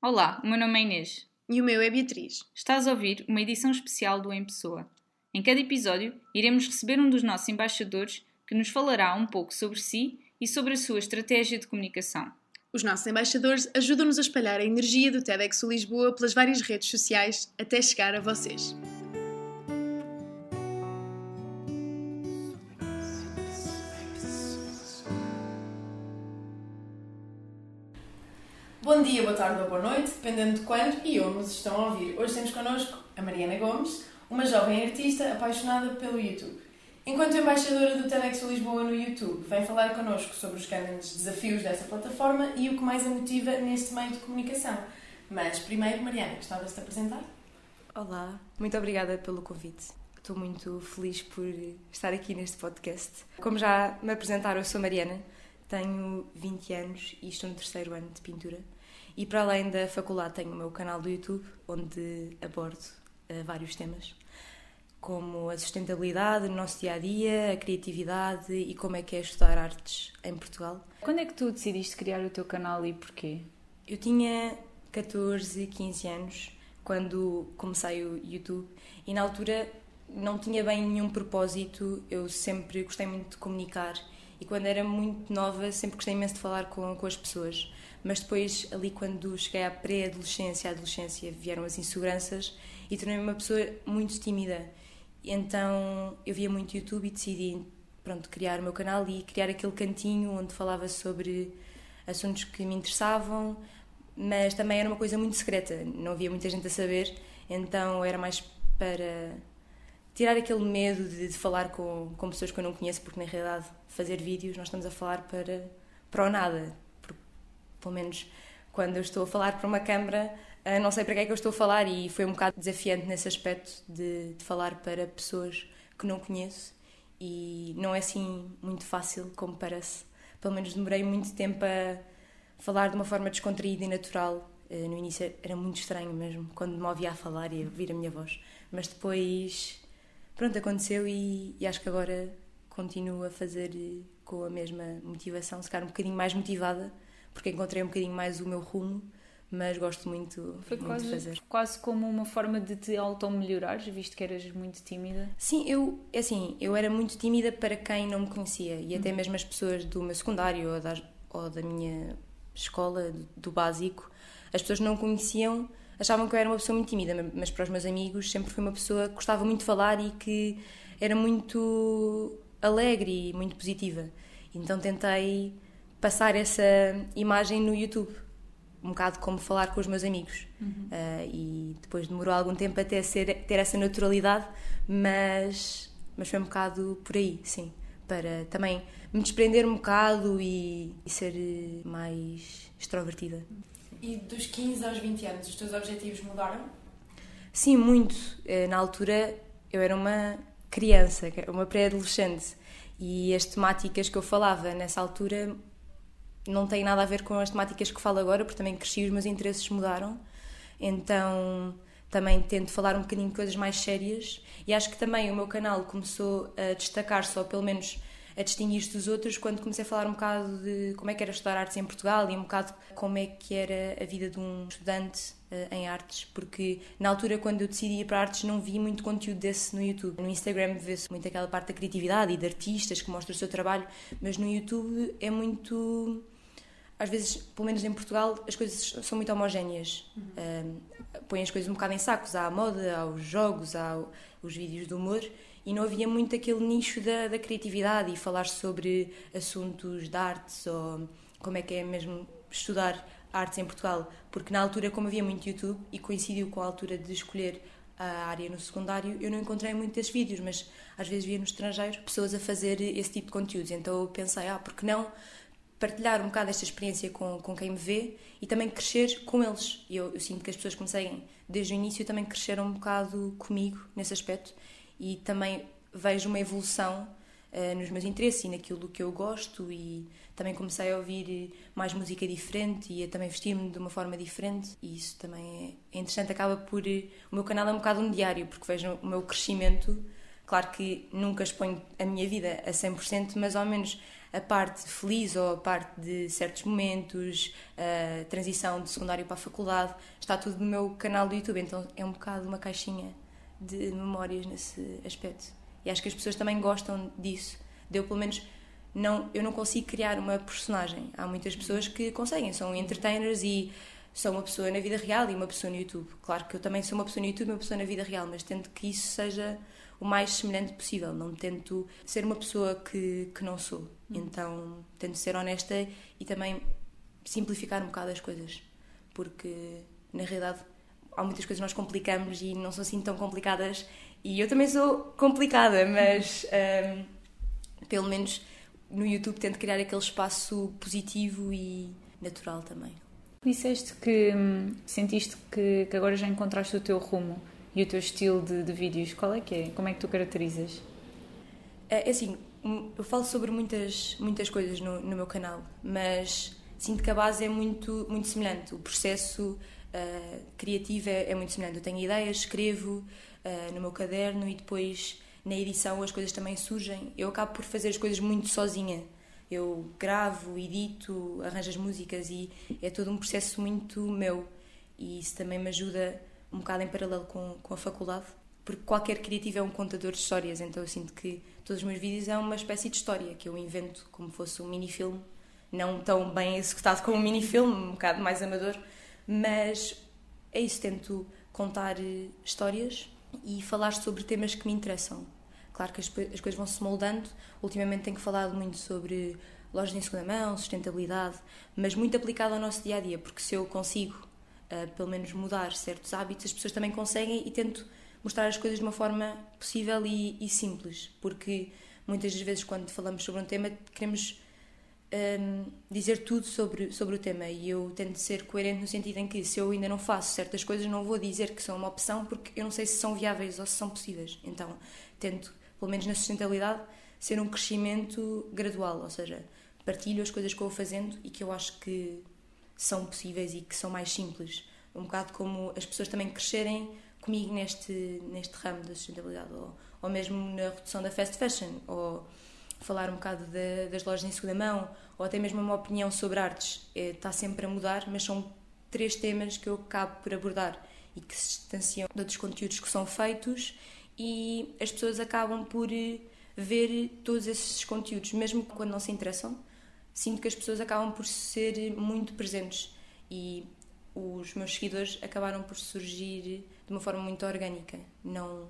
Olá, o meu nome é Inês. E o meu é Beatriz. Estás a ouvir uma edição especial do Em Pessoa. Em cada episódio, iremos receber um dos nossos embaixadores que nos falará um pouco sobre si e sobre a sua estratégia de comunicação. Os nossos embaixadores ajudam-nos a espalhar a energia do TEDx Lisboa pelas várias redes sociais até chegar a vocês. Bom dia, boa tarde ou boa noite, dependendo de quando e onde nos estão a ouvir. Hoje temos connosco a Mariana Gomes, uma jovem artista apaixonada pelo YouTube. Enquanto embaixadora do TEDx Lisboa no YouTube, vem falar connosco sobre os grandes desafios dessa plataforma e o que mais a motiva neste meio de comunicação. Mas primeiro, Mariana, gostavas de te apresentar? Olá, muito obrigada pelo convite. Estou muito feliz por estar aqui neste podcast. Como já me apresentaram, eu sou Mariana, tenho 20 anos e estou no terceiro ano de pintura. E para além da faculdade, tenho o meu canal do YouTube, onde abordo uh, vários temas como a sustentabilidade no nosso dia a dia, a criatividade e como é que é estudar artes em Portugal. Quando é que tu decidiste criar o teu canal e porquê? Eu tinha 14, 15 anos quando comecei o YouTube e na altura não tinha bem nenhum propósito, eu sempre gostei muito de comunicar e quando era muito nova sempre gostei imenso de falar com, com as pessoas. Mas depois, ali quando cheguei à pré-adolescência, à adolescência, vieram as inseguranças e tornei-me uma pessoa muito tímida. Então eu via muito YouTube e decidi pronto, criar o meu canal e criar aquele cantinho onde falava sobre assuntos que me interessavam, mas também era uma coisa muito secreta, não havia muita gente a saber, então era mais para tirar aquele medo de, de falar com, com pessoas que eu não conheço, porque na realidade fazer vídeos nós estamos a falar para, para o nada, pelo menos quando eu estou a falar para uma câmara ah, não sei para que é que eu estou a falar e foi um bocado desafiante nesse aspecto de, de falar para pessoas que não conheço e não é assim muito fácil como parece. Pelo menos demorei muito tempo a falar de uma forma descontraída e natural. Ah, no início era muito estranho mesmo, quando me ouvia a falar e ouvir a minha voz. Mas depois, pronto, aconteceu e, e acho que agora continuo a fazer com a mesma motivação, se calhar um bocadinho mais motivada, porque encontrei um bocadinho mais o meu rumo mas gosto muito, Foi muito quase, de fazer. quase como uma forma de te auto-melhorares, visto que eras muito tímida? Sim, eu, é assim, eu era muito tímida para quem não me conhecia e até mesmo as pessoas do meu secundário ou da, ou da minha escola, do básico, as pessoas não conheciam, achavam que eu era uma pessoa muito tímida, mas para os meus amigos sempre fui uma pessoa que gostava muito de falar e que era muito alegre e muito positiva. Então tentei passar essa imagem no YouTube um bocado como falar com os meus amigos. Uhum. Uh, e depois demorou algum tempo até ser, ter essa naturalidade, mas, mas foi um bocado por aí, sim. Para também me desprender um bocado e, e ser mais extrovertida. E dos 15 aos 20 anos, os teus objetivos mudaram? Sim, muito. Eh, na altura eu era uma criança, uma pré-adolescente, e as temáticas que eu falava nessa altura não tem nada a ver com as temáticas que falo agora, porque também cresci os meus interesses mudaram. Então também tento falar um bocadinho de coisas mais sérias e acho que também o meu canal começou a destacar só pelo menos a distinguir-se dos outros quando comecei a falar um bocado de como é que era estudar artes em Portugal e um bocado como é que era a vida de um estudante uh, em artes, porque na altura quando eu decidi ir para artes não vi muito conteúdo desse no YouTube. No Instagram vê-se muito aquela parte da criatividade e de artistas que mostram o seu trabalho, mas no YouTube é muito às vezes, pelo menos em Portugal, as coisas são muito homogéneas. Uhum. põem as coisas um bocado em sacos. Há a moda, há os jogos, há os vídeos de humor. E não havia muito aquele nicho da, da criatividade e falar sobre assuntos de artes ou como é que é mesmo estudar artes em Portugal. Porque na altura, como havia muito YouTube e coincidiu com a altura de escolher a área no secundário, eu não encontrei muito desses vídeos, mas às vezes via no estrangeiro pessoas a fazer esse tipo de conteúdos. Então eu pensei, ah, porque não partilhar um bocado esta experiência com, com quem me vê e também crescer com eles. Eu, eu, sinto que as pessoas que me seguem desde o início também cresceram um bocado comigo nesse aspecto e também vejo uma evolução uh, nos meus interesses e naquilo que eu gosto e também comecei a ouvir mais música diferente e a também vestir-me de uma forma diferente e isso também é, é interessante, acaba por... O meu canal é um bocado um diário porque vejo o meu crescimento Claro que nunca exponho a minha vida a 100%, mas ao menos a parte feliz ou a parte de certos momentos, a transição de secundário para a faculdade, está tudo no meu canal do YouTube, então é um bocado uma caixinha de memórias nesse aspecto. E acho que as pessoas também gostam disso. Deu pelo menos não, eu não consigo criar uma personagem. Há muitas pessoas que conseguem, são entertainers e são uma pessoa na vida real e uma pessoa no YouTube. Claro que eu também sou uma pessoa no YouTube e uma pessoa na vida real, mas tento que isso seja o mais semelhante possível. Não tento ser uma pessoa que, que não sou. Então tento ser honesta e também simplificar um bocado as coisas. Porque, na realidade, há muitas coisas que nós complicamos e não são assim tão complicadas. E eu também sou complicada, mas um, pelo menos no YouTube tento criar aquele espaço positivo e natural também. Disseste que hum, sentiste que, que, agora já encontraste o teu rumo e o teu estilo de, de vídeos. Qual é que é? Como é que tu caracterizas? É, é assim, eu falo sobre muitas, muitas coisas no, no meu canal, mas sinto que a base é muito, muito semelhante. O processo uh, criativo é, é, muito semelhante. Eu tenho ideias, escrevo uh, no meu caderno e depois na edição as coisas também surgem. Eu acabo por fazer as coisas muito sozinha. Eu gravo, edito, arranjo as músicas e é todo um processo muito meu. E isso também me ajuda um bocado em paralelo com, com a faculdade, porque qualquer criativo é um contador de histórias, então eu sinto que todos os meus vídeos é uma espécie de história que eu invento como fosse um mini-filme, não tão bem executado como um mini-filme, um bocado mais amador, mas é isso, tento contar eh, histórias e falar sobre temas que me interessam. Claro que as, as coisas vão se moldando. Ultimamente tenho falado muito sobre lojas em segunda mão, sustentabilidade, mas muito aplicado ao nosso dia a dia, porque se eu consigo, uh, pelo menos, mudar certos hábitos, as pessoas também conseguem e tento mostrar as coisas de uma forma possível e, e simples, porque muitas das vezes, quando falamos sobre um tema, queremos um, dizer tudo sobre, sobre o tema. E eu tento ser coerente no sentido em que se eu ainda não faço certas coisas não vou dizer que são uma opção porque eu não sei se são viáveis ou se são possíveis. Então tento, pelo menos na sustentabilidade ser um crescimento gradual ou seja, partilho as coisas que eu vou fazendo e que eu acho que são possíveis e que são mais simples um bocado como as pessoas também crescerem comigo neste, neste ramo da sustentabilidade ou, ou mesmo na redução da fast fashion ou falar um bocado de, das lojas em segunda mão, ou até mesmo uma opinião sobre artes. É, está sempre a mudar, mas são três temas que eu acabo por abordar e que se distanciam de outros conteúdos que são feitos e as pessoas acabam por eh, ver todos esses conteúdos, mesmo quando não se interessam. Sinto que as pessoas acabam por ser muito presentes e os meus seguidores acabaram por surgir de uma forma muito orgânica, não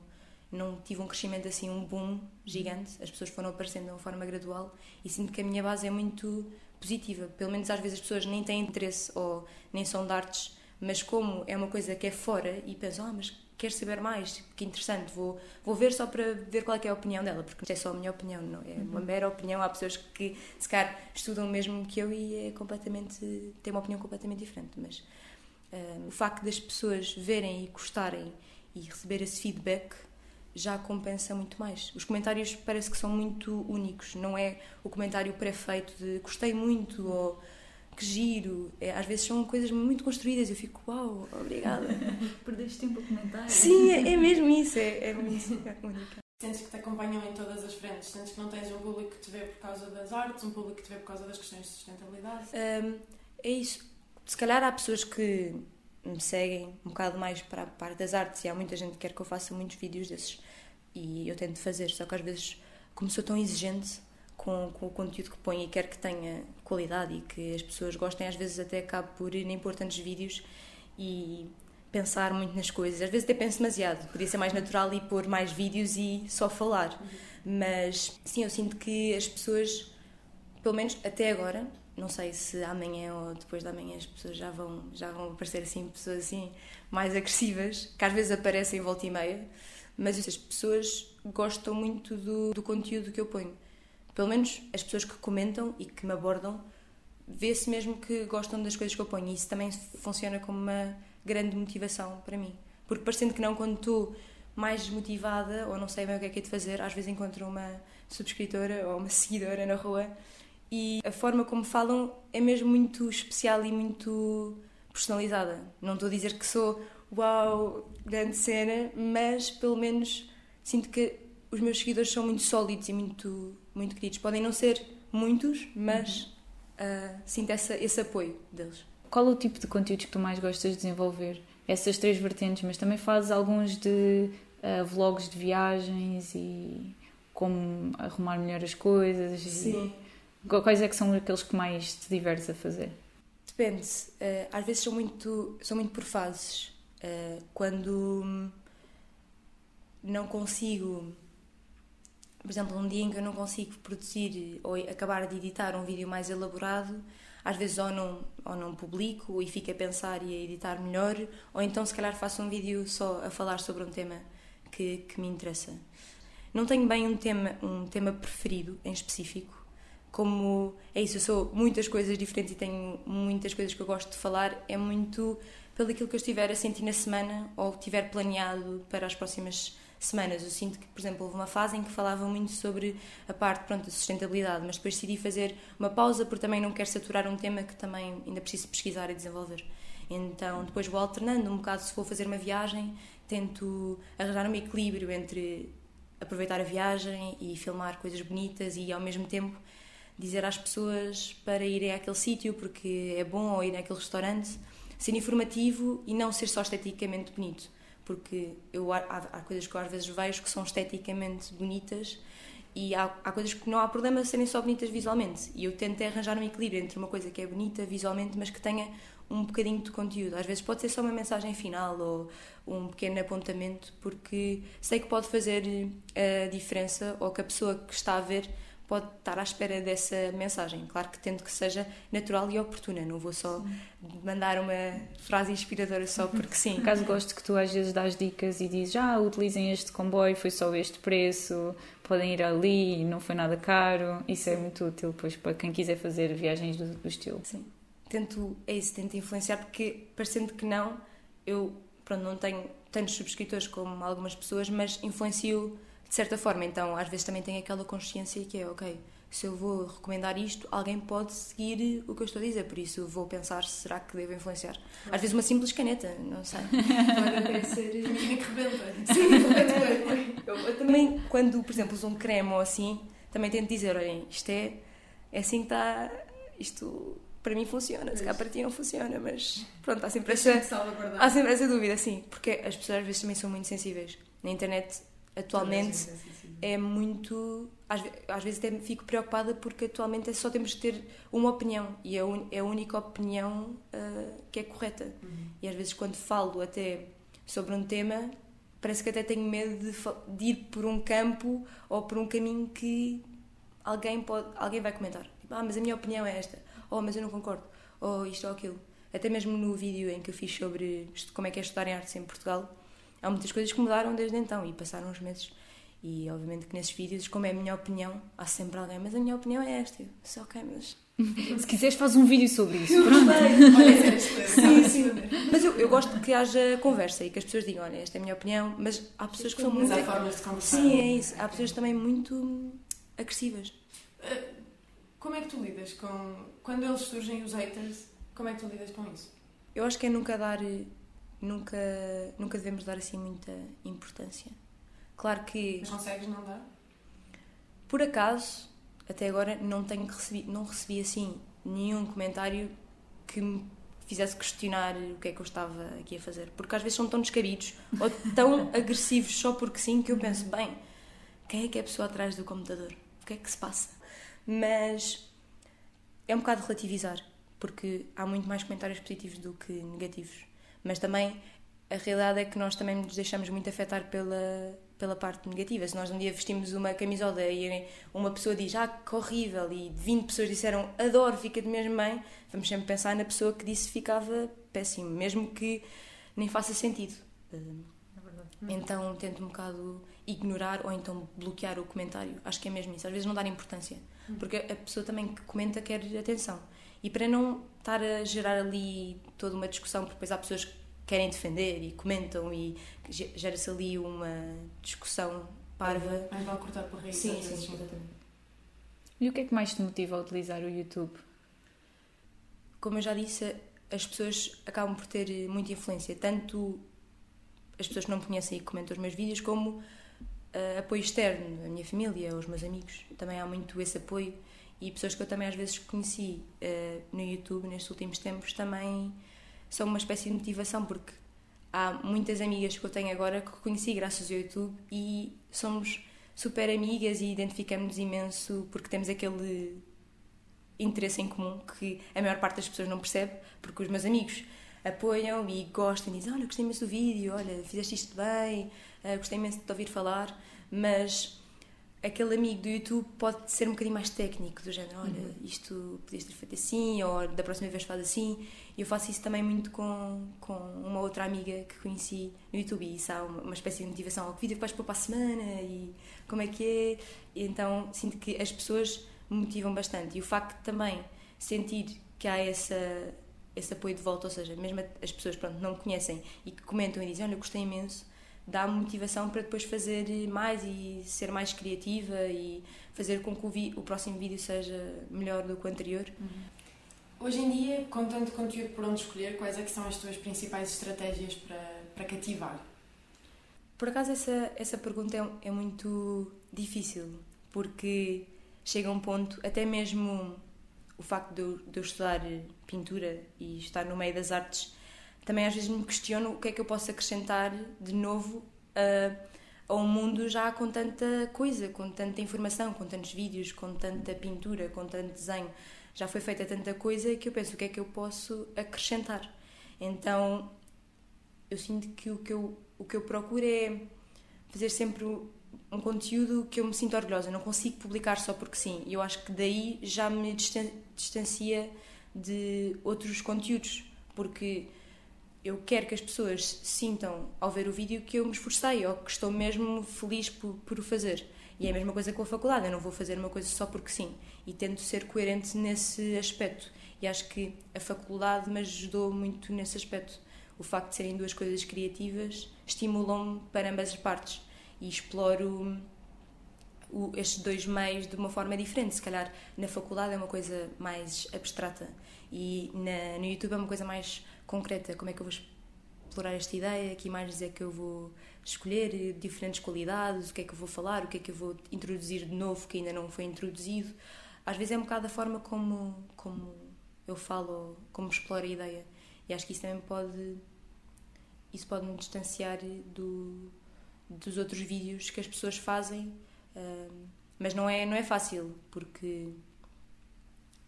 não tive um crescimento assim, um boom gigante. As pessoas foram aparecendo de uma forma gradual e sinto que a minha base é muito positiva. Pelo menos às vezes as pessoas nem têm interesse ou nem são de artes, mas como é uma coisa que é fora e pensam, ah, mas quero saber mais, que interessante, vou, vou ver só para ver qual é, é a opinião dela, porque é só a minha opinião, não é uma uhum. mera opinião. Há pessoas que, se calhar, estudam o mesmo que eu e é completamente, têm uma opinião completamente diferente, mas um, o facto das pessoas verem e gostarem e receber esse feedback já compensa muito mais. Os comentários parece que são muito únicos, não é o comentário pré-feito de gostei muito ou que giro. É, às vezes são coisas muito construídas e eu fico, uau, obrigada. Perdeste tempo a comentar. Sim, é, é mesmo isso, é, é muito única. Sentes que te acompanham em todas as frentes? Sentes que não tens um público que te vê por causa das artes, um público que te vê por causa das questões de sustentabilidade? Um, é isso. Se calhar há pessoas que me seguem um bocado mais para a parte das artes e há muita gente que quer que eu faça muitos vídeos desses e eu tento fazer, só que às vezes, como sou tão exigente com, com o conteúdo que ponho e quero que tenha qualidade e que as pessoas gostem, às vezes até acabo por nem pôr tantos vídeos e pensar muito nas coisas. Às vezes até penso demasiado, podia ser mais natural e pôr mais vídeos e só falar. Mas sim, eu sinto que as pessoas, pelo menos até agora, não sei se amanhã ou depois de amanhã as pessoas já vão, já vão aparecer assim, pessoas assim mais agressivas, que às vezes aparecem volta e meia, mas as pessoas gostam muito do, do conteúdo que eu ponho. Pelo menos as pessoas que comentam e que me abordam, vê-se mesmo que gostam das coisas que eu ponho e isso também funciona como uma grande motivação para mim. Porque parecendo que não, quando estou mais motivada ou não sei bem o que é que é de fazer, às vezes encontro uma subscritora ou uma seguidora na rua e a forma como falam é mesmo muito especial e muito personalizada. Não estou a dizer que sou uau, grande cena, mas pelo menos sinto que os meus seguidores são muito sólidos e muito, muito queridos. Podem não ser muitos, mas uh, sinto essa, esse apoio deles. Qual é o tipo de conteúdos que tu mais gostas de desenvolver? Essas três vertentes, mas também fazes alguns de uh, vlogs de viagens e como arrumar melhor as coisas. Sim. E... Quais é que são aqueles que mais te divertes a fazer? Depende. Uh, às vezes são muito, são muito por fases. Uh, quando não consigo, por exemplo, um dia em que eu não consigo produzir ou acabar de editar um vídeo mais elaborado, às vezes ou não, ou não publico e fico a pensar e a editar melhor, ou então se calhar faço um vídeo só a falar sobre um tema que, que me interessa. Não tenho bem um tema, um tema preferido em específico, como é isso, eu sou muitas coisas diferentes e tenho muitas coisas que eu gosto de falar, é muito pelo aquilo que eu estiver a sentir na semana ou tiver planeado para as próximas semanas. Eu sinto que, por exemplo, houve uma fase em que falava muito sobre a parte pronto, da sustentabilidade, mas depois decidi fazer uma pausa porque também não quero saturar um tema que também ainda preciso pesquisar e desenvolver. Então, depois vou alternando um bocado. Se for fazer uma viagem, tento arranjar um equilíbrio entre aproveitar a viagem e filmar coisas bonitas e ao mesmo tempo dizer às pessoas para irem àquele sítio porque é bom ou ir naquele restaurante, ser informativo e não ser só esteticamente bonito porque eu, há, há, coisas que eu às vezes vejo que são esteticamente bonitas e há, há coisas que não há problema serem só bonitas visualmente. E eu tento arranjar um equilíbrio entre uma coisa que é bonita visualmente, mas que tenha um bocadinho de conteúdo. Às vezes pode ser só uma mensagem final ou um pequeno apontamento, porque sei que pode fazer a diferença ou que a pessoa que está a ver pode estar à espera dessa mensagem. Claro que tento que seja natural e oportuna, não vou só mandar uma frase inspiradora só porque sim. Caso gosto que tu às vezes dás dicas e dizes ah, utilizem este comboio, foi só este preço, podem ir ali, não foi nada caro. Isso é muito útil depois para quem quiser fazer viagens do, do estilo. Sim. Tento, é isso, tento influenciar porque parecendo que não, eu pronto, não tenho tantos subscritores como algumas pessoas, mas influencio de certa forma, então às vezes também tem aquela consciência que é, ok, se eu vou recomendar isto, alguém pode seguir o que eu estou a dizer, por isso vou pensar será que devo influenciar. Às vezes uma simples caneta, não sei. Pode ser que. Sim, eu, eu também, quando, por exemplo, uso um creme ou assim, também tento dizer, olhem, isto é, é assim que está, isto para mim funciona, se calhar para ti não funciona, mas pronto, há sempre essa, há sempre essa dúvida, sim, porque as pessoas às vezes também são muito sensíveis. Na internet atualmente é muito. Às, às, vezes até fico preocupada porque atualmente é só temos de ter uma opinião e é, un, é a única opinião uh, que é correta. Uhum. E às vezes, quando falo até sobre um tema, parece que até tenho medo de, de, ir por um campo ou por um caminho que alguém, pode, alguém vai comentar. Tipo, ah, mas a minha opinião é esta. Oh, mas eu não concordo. Ou oh, isto ou aquilo. Até mesmo no vídeo em que eu fiz sobre como é que é estudar em artes em Portugal há muitas coisas que mudaram desde então e passaram uns meses. E obviamente que nesses vídeos, como é a minha opinião, há sempre alguém, mas a minha opinião é esta. Eu disse, ok, mas. Se quiseres, faz um vídeo sobre isso. olha, sim, sim. Mas eu, eu gosto que haja conversa e que as pessoas digam, olha, esta é a minha opinião, mas há pessoas que são muito. Mas há formas de conversar. Sim, é isso. Há pessoas também muito agressivas. Eh, como é que tu lidas com. Quando eles surgem, os haters, como é que tu lidas com isso? Eu acho que é nunca dar nunca, nunca devemos dar assim muita importância. Claro que. Mas consegues não dar? Por acaso, até agora não tenho recebido, não recebi assim nenhum comentário que me fizesse questionar o que é que eu estava aqui a fazer. Porque às vezes são tão descabidos ou tão agressivos só porque sim que eu penso, bem, quem é que é a pessoa atrás do computador? O que é que se passa? Mas é um bocado relativizar, porque há muito mais comentários positivos do que negativos. Mas também a realidade é que nós também nos deixamos muito afetar pela, pela parte negativa. Se nós um dia vestimos uma camisola e uma pessoa diz ah, que horrível e 20 pessoas disseram adoro, fica de mesmo bem, vamos sempre pensar na pessoa que disse ficava péssimo, mesmo que nem faça sentido. É então tento um bocado ignorar ou então bloquear o comentário. Acho que é mesmo isso. Às vezes não dar importância. Hum. Porque a pessoa também que comenta quer atenção. E para não estar a gerar ali toda uma discussão, porque depois há pessoas que querem defender e comentam e gera-se ali uma discussão parva. Mas vale cortar por raiz. Sim, sim, exatamente. E o que é que mais te motiva a utilizar o YouTube? Como eu já disse, as pessoas acabam por ter muita influência, tanto as pessoas que não me conhecem e comentam os meus vídeos, como uh, apoio externo, a minha família, os meus amigos. Também há muito esse apoio E pessoas que eu também às vezes conheci uh, no YouTube nestes últimos tempos também são uma espécie de motivação, porque há muitas amigas que eu tenho agora que conheci graças ao YouTube e somos super amigas e identificamos-nos imenso porque temos aquele interesse em comum que a maior parte das pessoas não percebe, porque os meus amigos apoiam e gostam e dizem: Olha, gostei imenso do vídeo, olha, fizeste isto bem, uh, gostei imenso de te ouvir falar, mas aquele amigo do YouTube pode ser um bocadinho mais técnico, do género, olha, uhum. isto podias ter feito assim, ou da próxima vez faz assim. E eu faço isso também muito com, com uma outra amiga que conheci no YouTube, e isso há uma, uma espécie de motivação, oh, que vídeo que vais pôr para a semana, e como é que é. E então sinto que as pessoas me motivam bastante. E o facto de também sentir que há essa, esse apoio de volta, ou seja, mesmo as pessoas pronto, não me conhecem e que comentam e dizem, olha, gostei imenso, dá-me motivação para depois fazer mais e ser mais criativa e fazer com que o, vi, o próximo vídeo seja melhor do que o anterior. Uhum. Hoje em dia, com tanto conteúdo por onde escolher, quais é que são as tuas principais estratégias para, para cativar? Por acaso essa, essa pergunta é, é muito difícil, porque chega um ponto, até mesmo o facto de eu, de eu estudar pintura e estar no meio das artes também às vezes me questiono o que é que eu posso acrescentar de novo a, a um mundo já com tanta coisa, com tanta informação, com tantos vídeos, com tanta pintura, com tanto desenho. Já foi feita tanta coisa que eu penso o que é que eu posso acrescentar. Então eu sinto que o que eu, o que eu procuro é fazer sempre um conteúdo que eu me sinto orgulhosa. Eu não consigo publicar só porque sim. Eu acho que daí já me distancia de outros conteúdos. Porque eu quero que as pessoas sintam ao ver o vídeo que eu me esforcei ou que estou mesmo feliz por, por o fazer. E é a mesma coisa com a faculdade, eu não vou fazer uma coisa só porque sim. E tento ser coerente nesse aspecto. E acho que a faculdade me ajudou muito nesse aspecto. O facto de serem duas coisas criativas estimulam-me para ambas as partes. E exploro o, estes dois meios de uma forma diferente. Se calhar na faculdade é uma coisa mais abstrata e na, no YouTube é uma coisa mais concreta, como é que eu vou explorar esta ideia, que imagens é que eu vou escolher, diferentes qualidades, o que é que eu vou falar, o que é que eu vou introduzir de novo que ainda não foi introduzido. Às vezes é um bocado a forma como, como eu falo, como exploro a ideia. E acho que isso também pode isso pode me distanciar do, dos outros vídeos que as pessoas fazem, mas não é não é fácil porque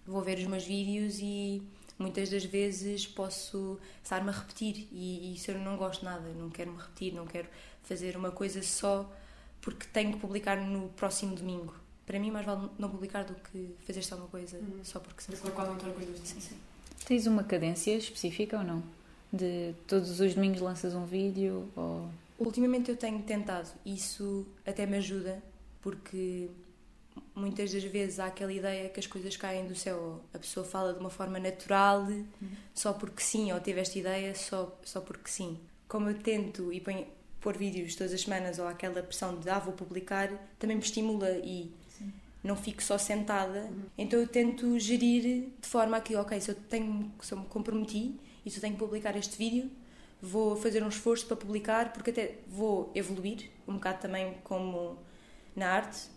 vou ver os meus vídeos e muitas das vezes posso estar-me a repetir e, e isso eu não gosto nada, não quero me repetir, não quero fazer uma coisa só porque tenho que publicar no próximo domingo. Para mim, mais vale não publicar do que fazer só uma coisa uhum. só porque sim. Sim, sim. Tens uma cadência específica ou não? De todos os domingos lanças um vídeo? Ou... Ultimamente eu tenho tentado, isso até me ajuda, porque muitas das vezes há aquela ideia que as coisas caem do céu. A pessoa fala de uma forma natural, uhum. só porque sim, ou teve esta ideia só, só porque sim. Como eu tento e ponho pôr vídeos todas as semanas ou aquela pressão de ah, vou publicar, também me estimula e sim. não fico só sentada. Uhum. Então eu tento gerir de forma a que, ok, se eu, tenho, se eu me comprometi e se eu tenho que publicar este vídeo, vou fazer um esforço para publicar, porque até vou evoluir um bocado também como na arte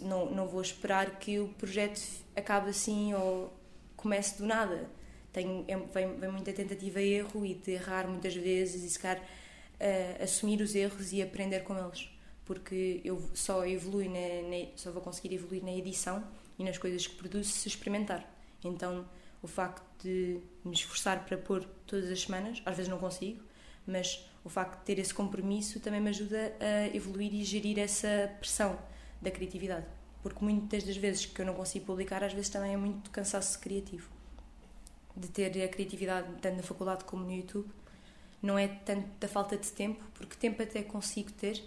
não, não vou esperar que o projeto acabe assim ou comece do nada. Tenho, é, vem, vem muita tentativa e erro e de errar muitas vezes e se calhar uh, assumir os erros e aprender com eles. Porque eu só evolui na, na, só vou conseguir evoluir na edição e nas coisas que produzo se experimentar. Então, o facto de me esforçar para pôr todas as semanas, às vezes não consigo, mas o facto de ter esse compromisso também me ajuda a evoluir e gerir essa pressão da criatividade. Porque muitas das vezes que eu não consigo publicar, às vezes também é muito cansaço criativo. De ter a criatividade tanto na faculdade como no YouTube. Não é tanto da falta de tempo, porque tempo até consigo ter,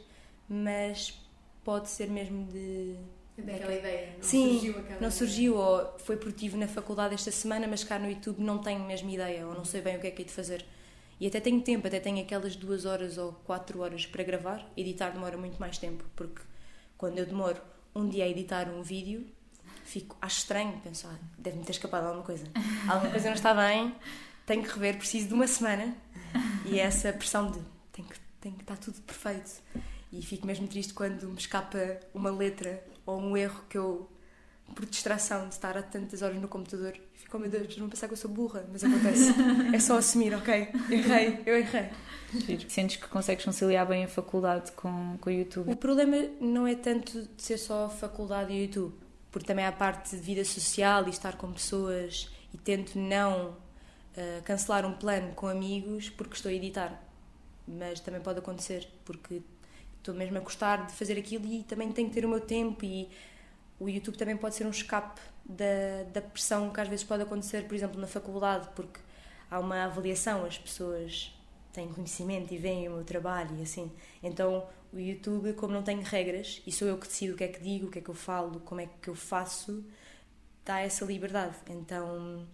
mas pode ser mesmo de. Daquela ideia, não Sim, surgiu aquela não surgiu, ou foi produtivo na faculdade esta semana, mas cá no YouTube não tenho a mesma ideia, ou não sei bem o que é que hei de fazer. E até tenho tempo, até tenho aquelas duas horas ou quatro horas para gravar. Editar demora muito mais tempo, porque quando eu demoro um dia a editar um vídeo, fico, acho estranho, penso, ah, deve-me ter escapado alguma coisa. Alguma coisa não está bem, tenho que rever, preciso de uma semana. E é essa pressão de tem que, tem que estar tudo perfeito. E fico mesmo triste quando me escapa uma letra ou um erro que eu por distração de estar há tantas horas no computador. Oh meu Deus, vão pensar que eu sou burra, mas acontece. é só assumir, ok, errei, eu errei. Sentes que consegues conciliar bem a faculdade com, com o YouTube? O problema não é tanto de ser só faculdade e YouTube, porque também há a parte de vida social e estar com pessoas e tento não uh, cancelar um plano com amigos porque estou a editar. Mas também pode acontecer, porque estou mesmo a gostar de fazer aquilo e também tenho que ter o meu tempo e o YouTube também pode ser um escape da, da pressão que às vezes pode acontecer, por exemplo, na faculdade, porque há uma avaliação, as pessoas têm conhecimento e veem o meu trabalho e assim. Então, o YouTube, como não tem regras, e sou eu que decido o que é que digo, o que é que eu falo, como é que eu faço, dá essa liberdade. Então,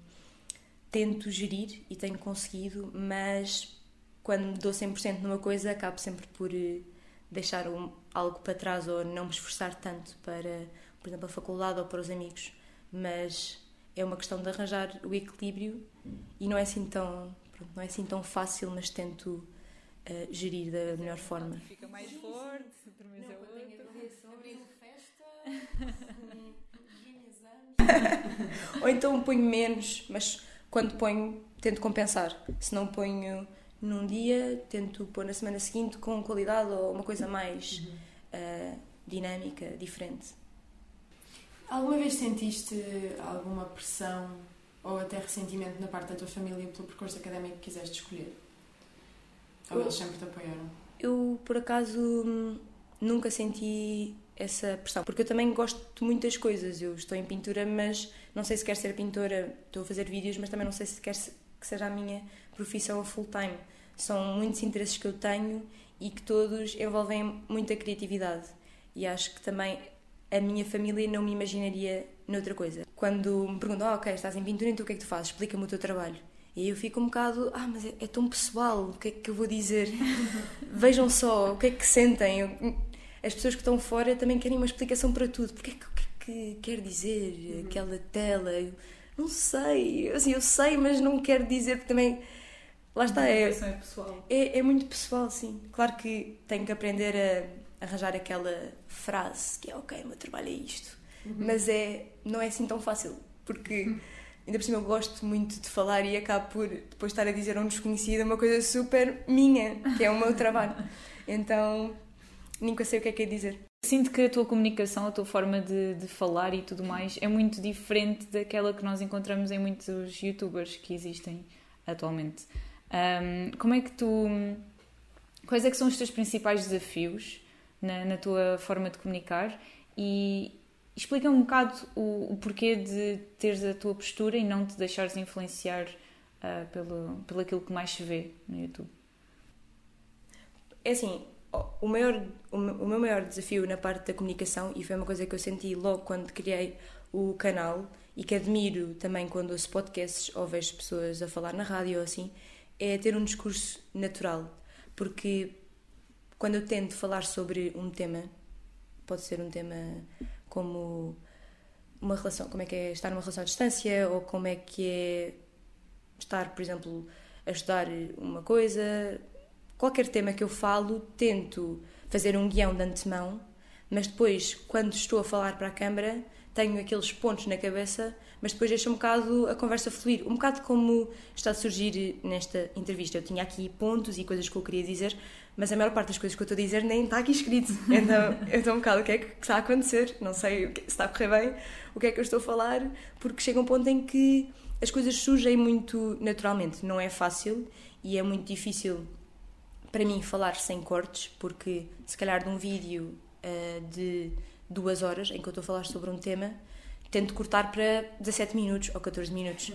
tento gerir e tenho conseguido, mas quando me dou 100% numa coisa, acabo sempre por eh, deixar algo para trás ou não me esforçar tanto para por exemplo, a faculdade ou para os amigos, mas é uma questão de arranjar o equilíbrio e não é assim tão, pronto, não é assim tão fácil, mas tento uh, gerir da melhor forma. Fica mais forte, outra vez é outro. Abril festa, ou então ponho menos, mas quando ponho tento compensar. Se não ponho num dia, tento pôr na semana seguinte com qualidade ou uma coisa mais uhum. uh, dinâmica, diferente. Alguma vez sentiste alguma pressão ou até ressentimento na parte da tua família pelo percurso académico que quiseste escolher? Ou eu, eles sempre te apoiaram? Eu, por acaso, nunca senti essa pressão, porque eu também gosto de muitas coisas. Eu estou em pintura, mas não sei se quero ser pintora, estou a fazer vídeos, mas também não sei se quer que seja a minha profissão a full time. São muitos interesses que eu tenho e que todos envolvem muita criatividade. E acho que também a minha família não me imaginaria noutra coisa. Quando me perguntam, oh, ok, estás em pintura, então o que é que tu fazes? Explica-me o teu trabalho. E eu fico um bocado, ah, mas é, é tão pessoal, o que é que eu vou dizer? Vejam só, o que é que sentem? As pessoas que estão fora também querem uma explicação para tudo. Porque é que, o que, é que quer dizer uhum. aquela tela? Eu não sei, assim, eu sei, mas não quero dizer, porque também lá está. É, é, pessoal. É, é muito pessoal, sim. Claro que tenho que aprender a arranjar aquela frase que é ok, o meu trabalho é isto. Uhum. Mas é, não é assim tão fácil, porque uhum. ainda por cima eu gosto muito de falar e acabo por depois estar a dizer a um desconhecido uma coisa super minha, que é o meu trabalho. Então nunca sei o que é que é dizer. Sinto que a tua comunicação, a tua forma de, de falar e tudo mais é muito diferente daquela que nós encontramos em muitos youtubers que existem atualmente. Um, como é que tu. Quais é que são os teus principais desafios na, na tua forma de comunicar e explica um bocado o, o, porquê de teres a tua postura e não te deixares influenciar uh, pelo, pelo aquilo que mais se vê no YouTube. É assim, o, maior, o, meu maior desafio na parte da comunicação, e foi uma coisa que eu senti logo quando criei o canal e que admiro também quando ouço podcasts ou vejo pessoas a falar na rádio ou assim, é ter um discurso natural. Porque quando eu tento falar sobre um tema, pode ser um tema como uma relação, como é que é estar numa relação à distância, ou como é que é estar, por exemplo, a estudar uma coisa, qualquer tema que eu falo, tento fazer um guião de antemão, mas depois, quando estou a falar para a câmara, tenho aqueles pontos na cabeça, mas depois deixo um bocado a conversa fluir. Um bocado como está a surgir nesta entrevista. Eu tinha aqui pontos e coisas que eu queria dizer, mas a maior parte das coisas que eu estou a dizer nem está aqui escrito. Então eu estou um bocado o que é que está a acontecer, não sei se está a correr bem, o que é que eu estou a falar, porque chega um ponto em que as coisas surgem muito naturalmente. Não é fácil e é muito difícil para mim falar sem cortes, porque se calhar de um vídeo uh, de duas horas em que eu estou a falar sobre um tema, tento cortar para 17 minutos ou 14 minutos.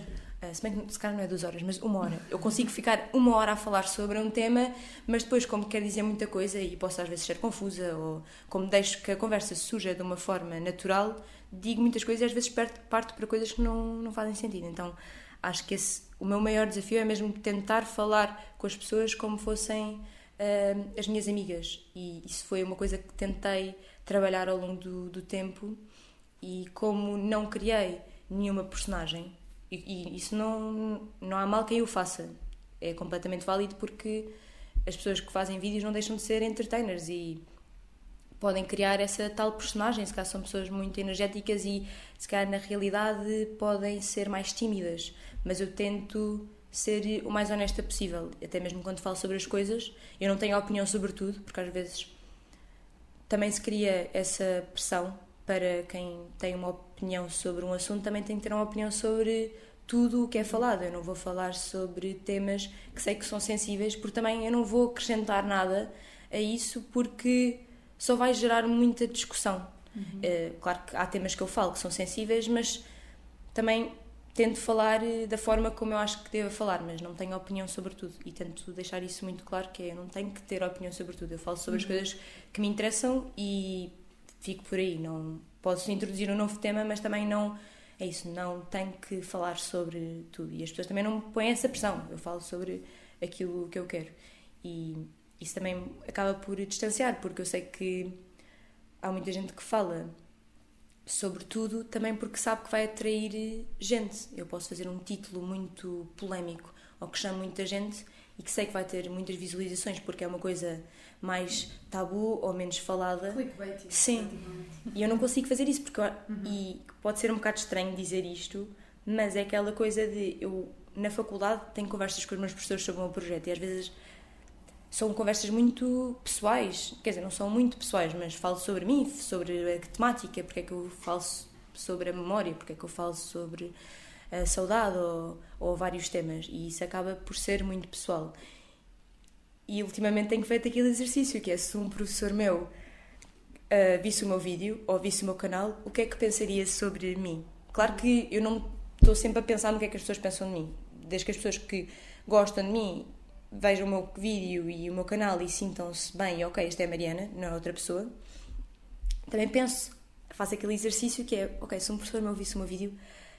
Uh, se bem que se calhar não é duas horas, mas uma hora. Eu consigo ficar uma hora a falar sobre um tema, mas depois, como quer dizer muita coisa e posso às vezes ser confusa, ou como deixo que a conversa surja de uma forma natural, digo muitas coisas e às vezes parto para coisas que não, não fazem sentido. Então acho que esse, o meu maior desafio é mesmo tentar falar com as pessoas como fossem uh, as minhas amigas. E isso foi uma coisa que tentei trabalhar ao longo do, do tempo e como não criei nenhuma personagem, e, isso não, não há mal quem o faça, é completamente válido porque as pessoas que fazem vídeos não deixam de ser entertainers e podem criar essa tal personagem, se calhar são pessoas muito energéticas e se calhar na realidade podem ser mais tímidas, mas eu tento ser o mais honesta possível, até mesmo quando falo sobre as coisas, eu não tenho opinião sobre tudo, porque às vezes também se cria essa pressão para quem tem uma opinião sobre um assunto, também tem que ter uma opinião sobre tudo o que é falado. Eu não vou falar sobre temas que sei que são sensíveis, porque também eu não vou acrescentar nada a isso, porque só vai gerar muita discussão. Uhum. É, claro que há temas que eu falo que são sensíveis, mas também tento falar eh, da forma como eu acho que devo falar, mas não tenho opinião sobre tudo. E tento deixar isso muito claro, que é, eu não tenho que ter opinião sobre tudo. Eu falo sobre uhum. as coisas que me interessam e fico por aí. Não posso introduzir um novo tema, mas também não é isso, não tenho que falar sobre tudo. E as pessoas também não me põem essa pressão. Eu falo sobre aquilo que eu quero. E isso também acaba por distanciar, porque eu sei que há muita gente que fala sobre tudo também porque sabe que vai atrair gente. Eu posso fazer um título muito polémico ou que chame muita gente e que sei que vai ter muitas visualizações porque é uma coisa mais tabu ou menos falada. Clickbait. Sim. E eu não consigo fazer isso porque uhum. e pode ser um bocado estranho dizer isto, mas é aquela coisa de eu na faculdade tenho conversas com os meus professores sobre o meu projeto e às vezes são conversas muito pessoais, quer dizer, não são muito pessoais, mas falo sobre mim, sobre a temática, porque é que eu falo sobre a memória, porque é que eu falo sobre a saudade ou, ou vários temas, e isso acaba por ser muito pessoal. E ultimamente tenho feito aquele exercício que é se um professor meu uh, visse o meu vídeo ou visse o meu canal, o que é que pensaria sobre mim? Claro que eu não estou sempre a pensar no que é que as pessoas pensam de mim. Desde que as pessoas que gostam de mim vejam o meu vídeo e o meu canal e sintam-se bem, ok, esta é a Mariana, não é outra pessoa. Também penso, faço aquele exercício que é, ok, se um professor me ouvisse o meu vídeo,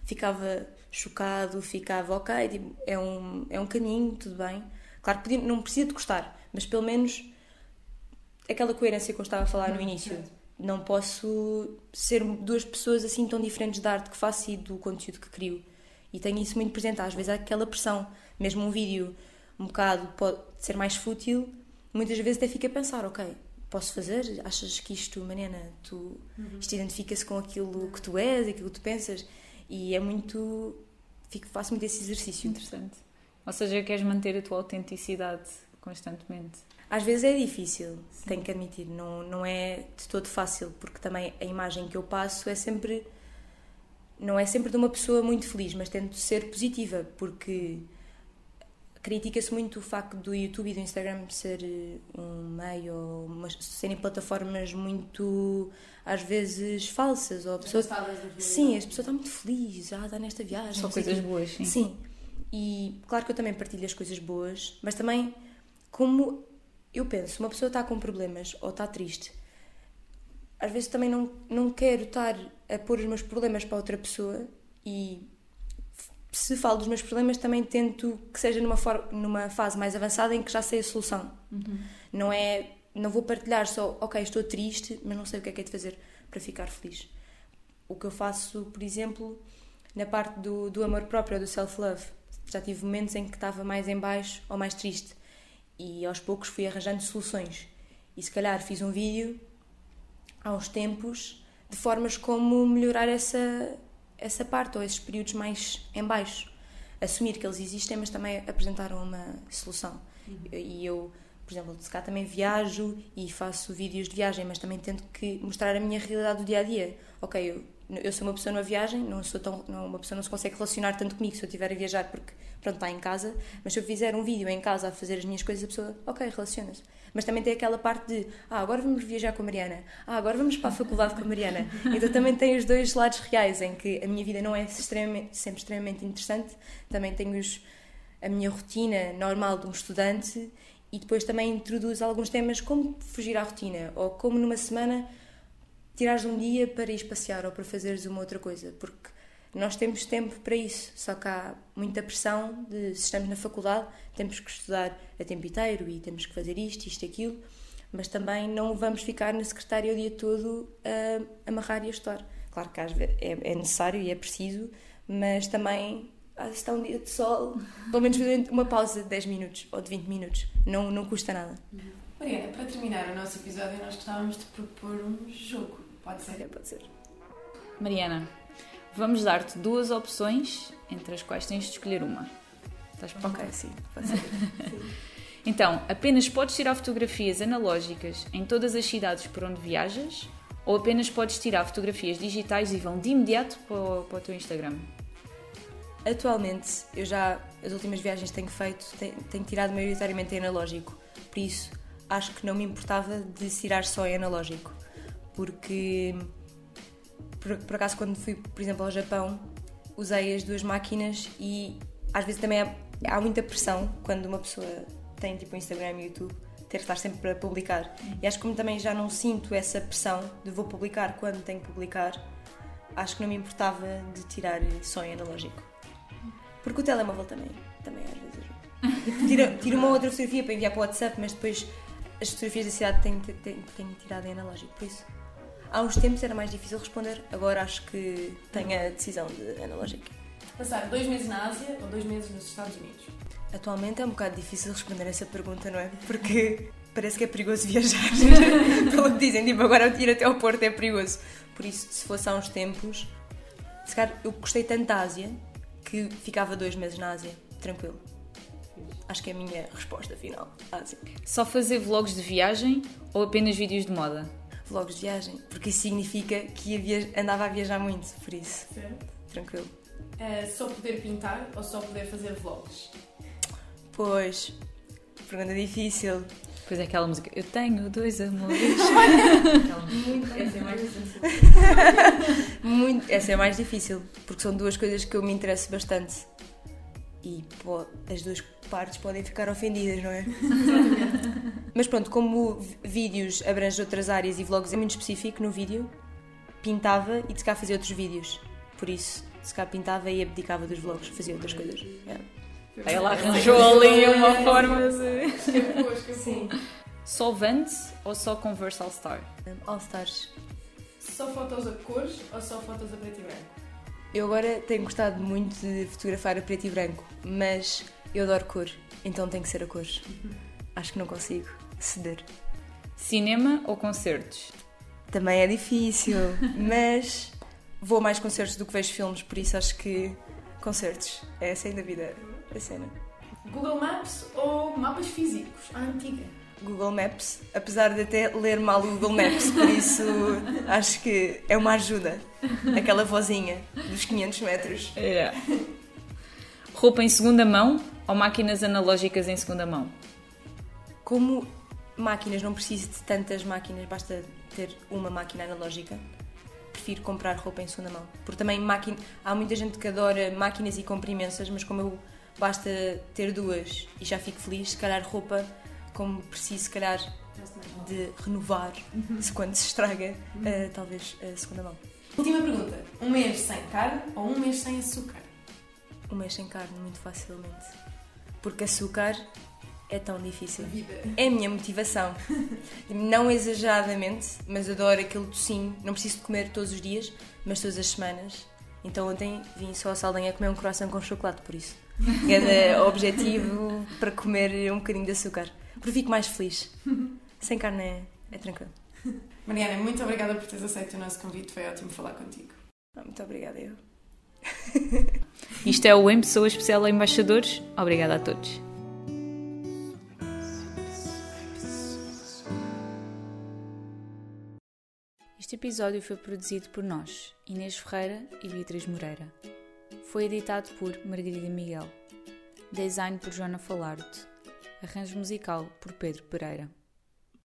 ficava chocado, ficava, ok, tipo, é, um, é um caminho, tudo bem. Claro que não precisa de gostar, mas pelo menos aquela coerência que eu estava a falar no início. Não posso ser duas pessoas assim tão diferentes da arte que faço e do conteúdo que crio. E tenho isso muito presente. Às vezes há aquela pressão. Mesmo um vídeo um bocado pode ser mais fútil, muitas vezes até fica a pensar, ok, posso fazer? Achas que isto, Mariana, tu, uhum. isto identifica-se com aquilo que tu és, aquilo que tu pensas? E é muito... Fico, faço muito esse exercício. Interessante. Ou seja, queres manter a tua autenticidade constantemente? Às vezes é difícil, Sim. tenho que admitir. Não, não é de todo fácil, porque também a imagem que eu passo é sempre... Não é sempre de uma pessoa muito feliz, mas tento ser positiva, porque critica-se muito o facto do YouTube e do Instagram ser eh, um meio, mas serem plataformas muito às vezes falsas ou a pessoa sim, a pessoa está muito feliz, ah, está nesta viagem. Só coisas boas, sim. Sim. E claro que eu também partilho as coisas boas, mas também como eu penso, uma pessoa está com problemas ou está triste, às vezes também não, não quero estar a pôr os meus problemas para outra pessoa e se falo dos meus problemas, também tento que seja numa, for, numa fase mais avançada em que já sei a solução. Uhum. Não é. Não vou partilhar só, ok, estou triste, mas não sei o que é que é de fazer para ficar feliz. O que eu faço, por exemplo, na parte do, do amor próprio, do self-love. Já tive momentos em que estava mais em baixo ou mais triste. E aos poucos fui arranjando soluções. E se calhar fiz um vídeo há uns tempos de formas como melhorar essa, essa parte ou esses períodos mais em baixo. Assumir que eles existem, mas também apresentar uma solução. Uhum. E eu, por exemplo, se cá também viajo e faço vídeos de viagem, mas também tento que mostrar a minha realidade do dia a dia. Ok, eu, eu sou uma pessoa numa viagem, não sou tão, não, uma pessoa não se consegue relacionar tanto comigo se eu estiver a viajar porque pronto, está em casa, mas se eu fizer um vídeo em casa a fazer as minhas coisas, a pessoa, ok, relaciona-se. Mas também tem aquela parte de, ah, agora vamos viajar com a Mariana, ah, agora vamos para a faculdade com a Mariana. Então também tem os dois lados reais, em que a minha vida não é extremamente, sempre extremamente interessante, também tenho os, a minha rotina normal de um estudante e depois também introduz alguns temas como fugir à rotina ou como numa semana tirares um dia para ir passear ou para fazeres uma outra coisa, porque nós temos tempo para isso, só que há muita pressão de se estamos na faculdade, temos que estudar a tempo inteiro e temos que fazer isto, isto, aquilo, mas também não vamos ficar na secretária o dia todo a amarrar e a estudar. Claro que às vezes é, é necessário e é preciso, mas também está um dia de sol, pelo menos fazer uma pausa de 10 minutos ou de 20 minutos, não, não custa nada. Mariana, para terminar o nosso episódio, nós gostávamos de propor um jogo. Pode ser? Olha, pode ser. Mariana, vamos dar-te duas opções entre as quais tens de escolher uma. Estás pronta? Ok, sim, pode ser. Então, apenas podes tirar fotografias analógicas em todas as cidades por onde viajas ou apenas podes tirar fotografias digitais e vão de imediato para o, para o teu Instagram? Atualmente, eu já, as últimas viagens que tenho feito, tenho, tenho tirado maioritariamente em analógico. Por isso, acho que não me importava de tirar só em analógico. Porque, por, por acaso, quando fui, por exemplo, ao Japão, usei as duas máquinas e às vezes também há, há muita pressão quando uma pessoa tem tipo Instagram e YouTube ter que estar sempre para publicar. E acho que como também já não sinto essa pressão de vou publicar quando tenho que publicar, acho que não me importava de tirar só em analógico. Porque o telemóvel também, também às vezes ajuda. Tira, tiro uma outra fotografia para enviar para o WhatsApp, mas depois as fotografias da cidade tenho, tenho, tenho tirado em analógico, por isso. Há uns tempos era mais difícil responder, agora acho que tenho a decisão de analógico. Passar dois meses na Ásia ou dois meses nos Estados Unidos? Atualmente é um bocado difícil responder essa pergunta, não é? Porque parece que é perigoso viajar. Pelo que dizem, tipo, agora ir até ao Porto é perigoso. Por isso, se fosse há uns tempos, se calhar eu gostei tanto da Ásia que ficava dois meses na Ásia, tranquilo. Acho que é a minha resposta final. Ásia. Só fazer vlogs de viagem ou apenas vídeos de moda? Vlogs de viagem, porque isso significa que andava a viajar muito, por isso, Certo. tranquilo. Eh, só poder pintar ou só poder fazer vlogs? Pois, pergunta difícil. Pois é aquela música, eu tenho dois amores. Essa é mais difícil. Muito, essa é mais difícil, porque são duas coisas que eu me interesso bastante. E pô, as duas partes podem ficar ofendidas, não é? Mas pronto, como vídeos abrangem outras áreas e vlogs é muito específico no vídeo, pintava e de cá fazia outros vídeos. Por isso, se cá pintava e abdicava dos vlogs, fazia outras coisas. É. Aí ela arranjou ali uma forma de... Sim. Só Vans ou só Converse All Star? All Stars. Só fotos a cores ou só fotos a preto e branco? Eu agora tenho gostado muito de fotografar a preto e branco, mas eu adoro cor, então tem que ser a cores. Acho que não consigo ceder. Cinema ou concertos? Também é difícil, mas vou a mais concertos do que vejo filmes, por isso acho que concertos é sem dúvida a cena. Google Maps ou mapas físicos? À antiga. Google Maps, apesar de até ler mal o Google Maps, por isso acho que é uma ajuda. Aquela vozinha dos 500 metros. É. Roupa em segunda mão ou máquinas analógicas em segunda mão? Como máquinas, não preciso de tantas máquinas, basta ter uma máquina analógica. Prefiro comprar roupa em segunda mão. Porque também máquina, há muita gente que adora máquinas e compra imensas, mas como eu basta ter duas e já fico feliz, se calhar roupa, como preciso, se calhar, de renovar, se quando se estraga, eh, talvez a segunda mão. Última pergunta. Um mês sem carne ou um mês sem açúcar? Um mês sem carne, muito facilmente. Porque açúcar é tão difícil. Vida. É a minha motivação. Não exageradamente, mas adoro aquele docinho. Não preciso de comer todos os dias, mas todas as semanas. Então ontem vim só a Saldanha comer um coração com chocolate, por isso. Cada objetivo para comer um bocadinho de açúcar. Porque fico mais feliz. Sem carne é, é tranquilo. Mariana, muito obrigada por teres aceito o nosso convite. Foi ótimo falar contigo. Ah, Muito obrigada, eu. Isto é o Em Pessoa Especial a Embaixadores. Obrigada a todos. Este episódio foi produzido por nós, Inês Ferreira e Beatriz Moreira. Foi editado por Margarida Miguel. Design por Joana Falarte. Arranjo musical por Pedro Pereira.